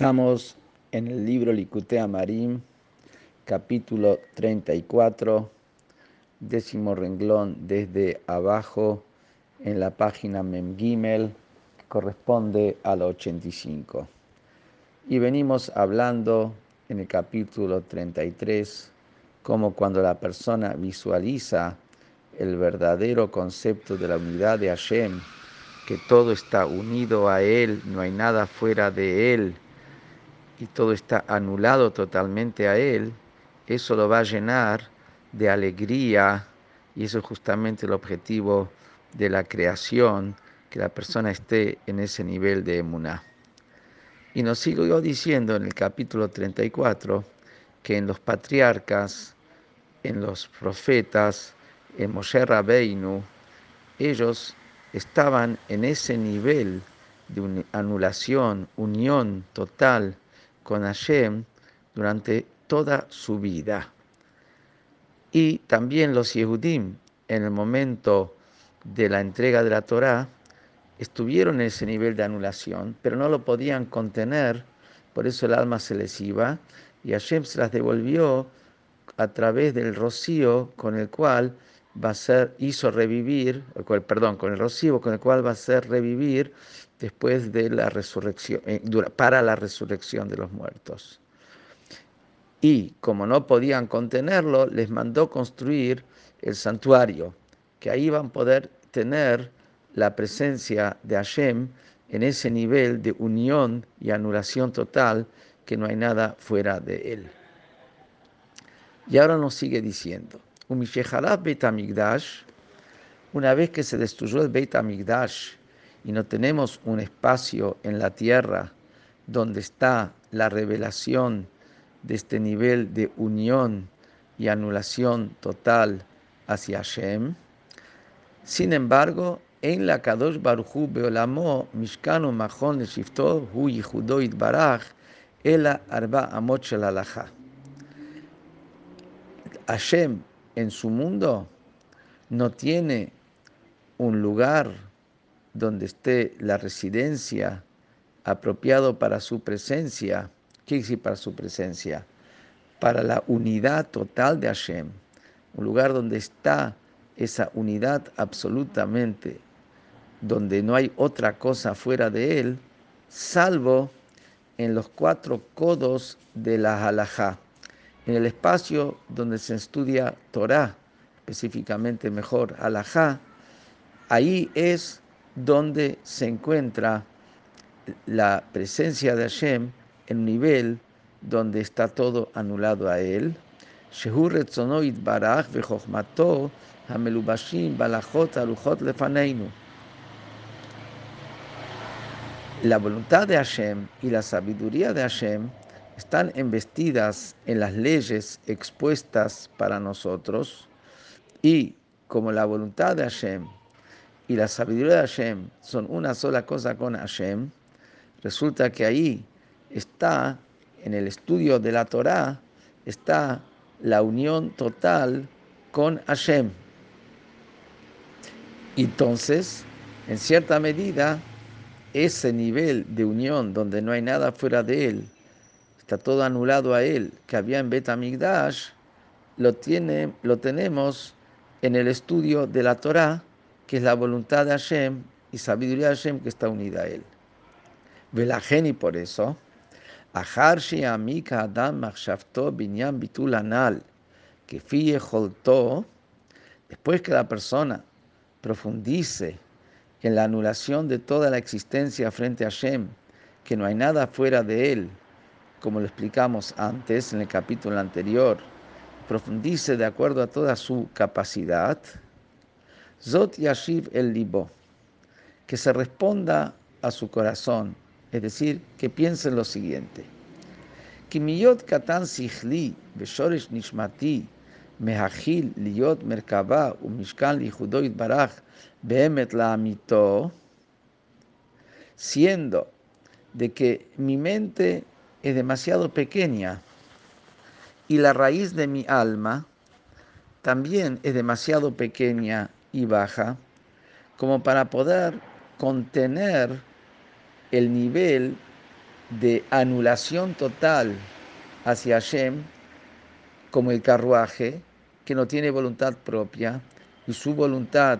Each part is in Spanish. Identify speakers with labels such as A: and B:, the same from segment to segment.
A: Estamos en el libro Licutea Marim, capítulo 34, décimo renglón desde abajo en la página Memgimel, que corresponde a la 85. Y venimos hablando en el capítulo 33, como cuando la persona visualiza el verdadero concepto de la unidad de Hashem, que todo está unido a Él, no hay nada fuera de Él, y todo está anulado totalmente a Él, eso lo va a llenar de alegría y eso es justamente el objetivo de la creación, que la persona esté en ese nivel de emuná. Y nos sigo diciendo en el capítulo 34 que en los patriarcas, en los profetas, en Moshe Rabbeinu, ellos estaban en ese nivel de anulación, unión total con Hashem durante toda su vida. Y también los Yehudim, en el momento de la entrega de la Torá, estuvieron en ese nivel de anulación, pero no lo podían contener, por eso el alma se les iba, y Hashem se las devolvió a través del rocío con el cual va a ser, hizo revivir, perdón, con el rocío con el cual va a ser revivir después de la resurrección, eh, para la resurrección de los muertos. Y como no podían contenerlo, les mandó construir el santuario, que ahí van a poder tener la presencia de Hashem en ese nivel de unión y anulación total que no hay nada fuera de él. Y ahora nos sigue diciendo, una vez que se destruyó el Beit Amigdash y no tenemos un espacio en la tierra donde está la revelación de este nivel de unión y anulación total hacia Hashem. Sin embargo, en la Kadosh Baruchu Beolamo, Mishkanu Mahon Shifto, Hu Yihudo Barach, Ela Arba Amot Shel Hashem en su mundo no tiene un lugar donde esté la residencia apropiado para su presencia. ¿Qué decir para su presencia? Para la unidad total de Hashem. Un lugar donde está esa unidad absolutamente, donde no hay otra cosa fuera de él, salvo en los cuatro codos de la halajá, en el espacio donde se estudia Torah, específicamente mejor halajá, ahí es donde se encuentra la presencia de Hashem en un nivel donde está todo anulado a él. La voluntad de Hashem y la sabiduría de Hashem están embestidas en las leyes expuestas para nosotros y como la voluntad de Hashem y la sabiduría de Hashem son una sola cosa con Hashem, resulta que ahí está, en el estudio de la Torah, está la unión total con Hashem. Entonces, en cierta medida, ese nivel de unión donde no hay nada fuera de él, está todo anulado a él, que había en Betamigdash, lo, tiene, lo tenemos en el estudio de la Torah, que es la voluntad de Hashem y sabiduría de Hashem que está unida a él. Velajen y por eso, Amika Adam Binyan Bitul Anal, que fie después que la persona profundice en la anulación de toda la existencia frente a Hashem, que no hay nada fuera de él, como lo explicamos antes en el capítulo anterior, profundice de acuerdo a toda su capacidad, Zot Yashiv el Libo, que se responda a su corazón, es decir, que piense en lo siguiente. Kimiyot katan sichli beshoresh nishmati liyot merkaba umishkan lijudoit barach behemet la amito, siendo de que mi mente es demasiado pequeña. Y la raíz de mi alma también es demasiado pequeña y baja como para poder contener el nivel de anulación total hacia Hashem, como el carruaje, que no tiene voluntad propia, y su voluntad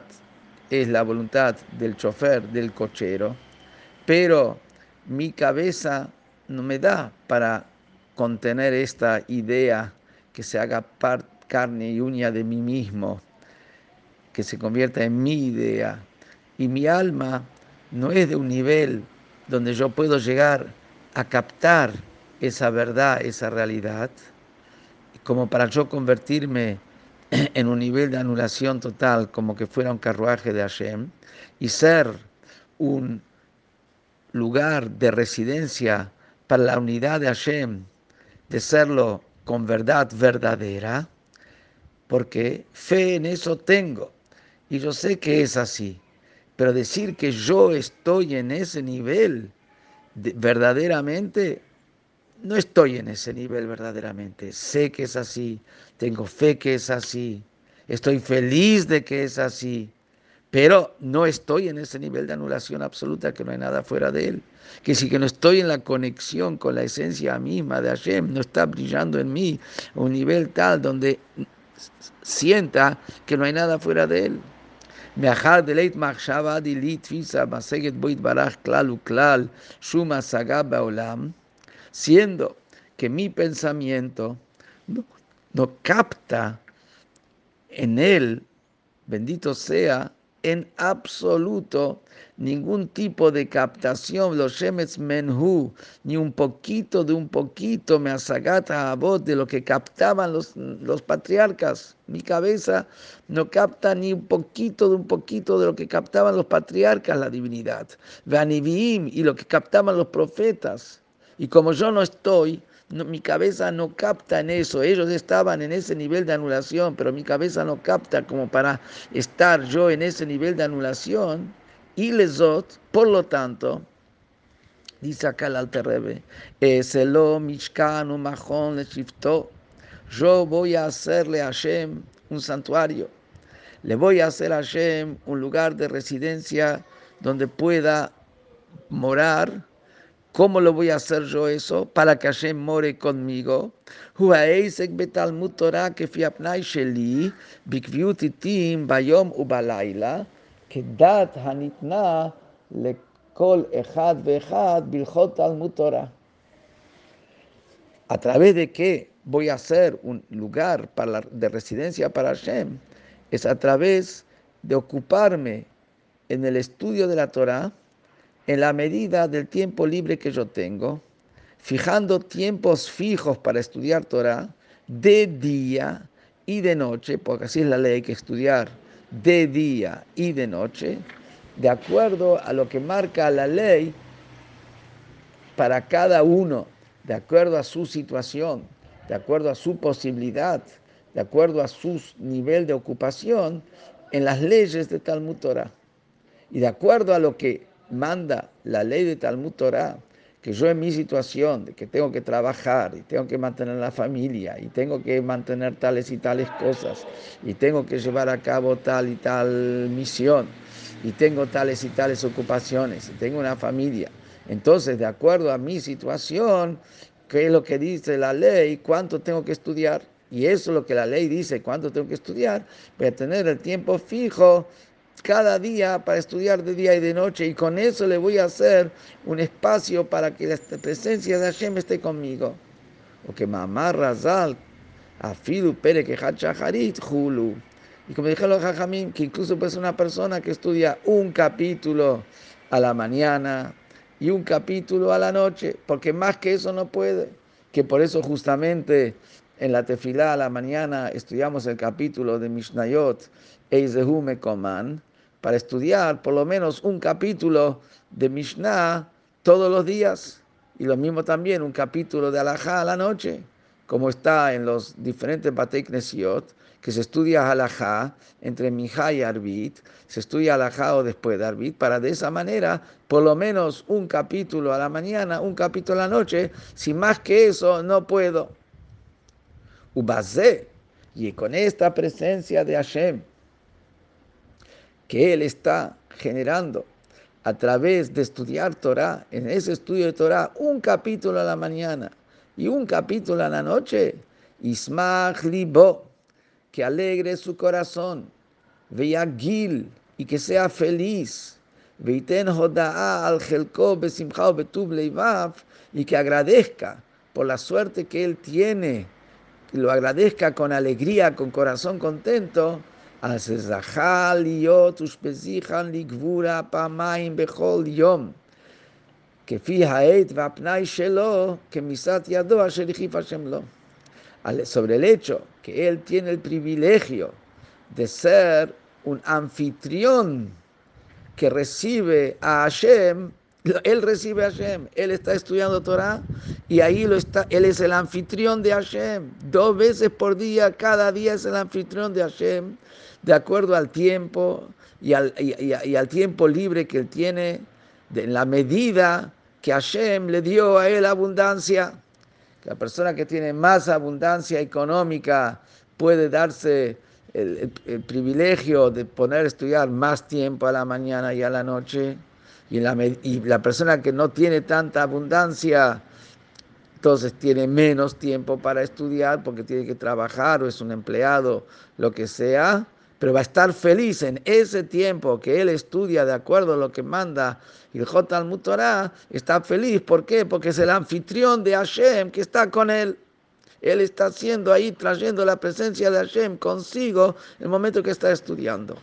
A: es la voluntad del chofer, del cochero, pero mi cabeza no me da para contener esta idea que se haga carne y uña de mí mismo, que se convierta en mi idea. Y mi alma no es de un nivel donde yo puedo llegar a captar esa verdad, esa realidad, como para yo convertirme en un nivel de anulación total, como que fuera un carruaje de Hashem, y ser un lugar de residencia para la unidad de Hashem, de serlo con verdad verdadera, porque fe en eso tengo, y yo sé que es así, pero decir que yo estoy en ese nivel verdaderamente no estoy en ese nivel verdaderamente. Sé que es así, tengo fe que es así, estoy feliz de que es así, pero no estoy en ese nivel de anulación absoluta que no hay nada fuera de él. Que si que no estoy en la conexión con la esencia misma de Hashem, no está brillando en mí un nivel tal donde sienta que no hay nada fuera de él. siendo que mi pensamiento no, capta en él, bendito sea, en absoluto ningún tipo de captación, los Shemetz Menhu, ni un poquito de un poquito, me asagata a voz de lo que captaban los, los patriarcas. Mi cabeza no capta ni un poquito de un poquito de lo que captaban los patriarcas, la divinidad. Vanivim y lo que captaban los profetas. Y como yo no estoy, mi cabeza no capta en eso. Ellos estaban en ese nivel de anulación, pero mi cabeza no capta como para estar yo en ese nivel de anulación. Y lesot, por lo tanto, dice acá el Alter Rebbe, Eselo Mishkan Mahon le Yo voy a hacerle a Hashem un santuario. Le voy a hacer a Hashem un lugar de residencia donde pueda morar ¿Cómo lo voy a hacer yo eso? Para que Hashem more conmigo. ¿A través de qué voy a hacer un lugar para de residencia para Hashem? Es a través de ocuparme en el estudio de la Torah en la medida del tiempo libre que yo tengo, fijando tiempos fijos para estudiar Torah de día y de noche, porque así es la ley, que estudiar de día y de noche, de acuerdo a lo que marca la ley para cada uno, de acuerdo a su situación, de acuerdo a su posibilidad, de acuerdo a su nivel de ocupación, en las leyes de Talmud Torah. Y de acuerdo a lo que manda la ley de Talmud Torah, que yo en mi situación, que tengo que trabajar y tengo que mantener la familia y tengo que mantener tales y tales cosas y tengo que llevar a cabo tal y tal misión y tengo tales y tales ocupaciones y tengo una familia. Entonces, de acuerdo a mi situación, ¿qué es lo que dice la ley? ¿Cuánto tengo que estudiar? Y eso es lo que la ley dice, cuánto tengo que estudiar, voy a tener el tiempo fijo cada día para estudiar de día y de noche y con eso le voy a hacer un espacio para que la presencia de Hashem esté conmigo. O que mamá razal, afidu pere que hulu. Y como dijeron los jajamín, que incluso pues una persona que estudia un capítulo a la mañana y un capítulo a la noche, porque más que eso no puede. Que por eso justamente en la tefilá a la mañana estudiamos el capítulo de Mishnayot, Eizehu Mekoman, para estudiar por lo menos un capítulo de Mishnah todos los días y lo mismo también un capítulo de Alajá a la noche, como está en los diferentes Batei Knesiot, que se estudia Alajá entre Mijá y Arbit, se estudia Alajá o después de Arbit, para de esa manera, por lo menos un capítulo a la mañana, un capítulo a la noche, si más que eso no puedo. Ubazé, y con esta presencia de Hashem, que Él está generando a través de estudiar Torah, en ese estudio de Torah, un capítulo a la mañana y un capítulo a la noche, Ismach libo, que alegre su corazón, gil y que sea feliz, veiten hoda'a al gelko besimchao betub leivav y que agradezca por la suerte que él tiene, que lo agradezca con alegría, con corazón contento, sobre el hecho que él tiene el privilegio de ser un anfitrión que recibe a Hashem, él recibe a Hashem, él está estudiando Torah y ahí lo está, él es el anfitrión de Hashem, dos veces por día, cada día es el anfitrión de Hashem, de acuerdo al tiempo y al, y, al tiempo libre que él tiene, en la medida que Hashem le dio a él abundancia. La persona que tiene más abundancia económica puede darse el, privilegio de poner a estudiar más tiempo a la mañana y a la noche. Y la, y la persona que no tiene tanta abundancia, entonces tiene menos tiempo para estudiar porque tiene que trabajar o es un empleado, lo que sea pero va a estar feliz en ese tiempo que él estudia de acuerdo a lo que manda el Jotal Mutorá, está feliz. ¿Por qué? Porque es el anfitrión de Hashem que está con él. Él está haciendo ahí, trayendo la presencia de Hashem consigo el momento que está estudiando.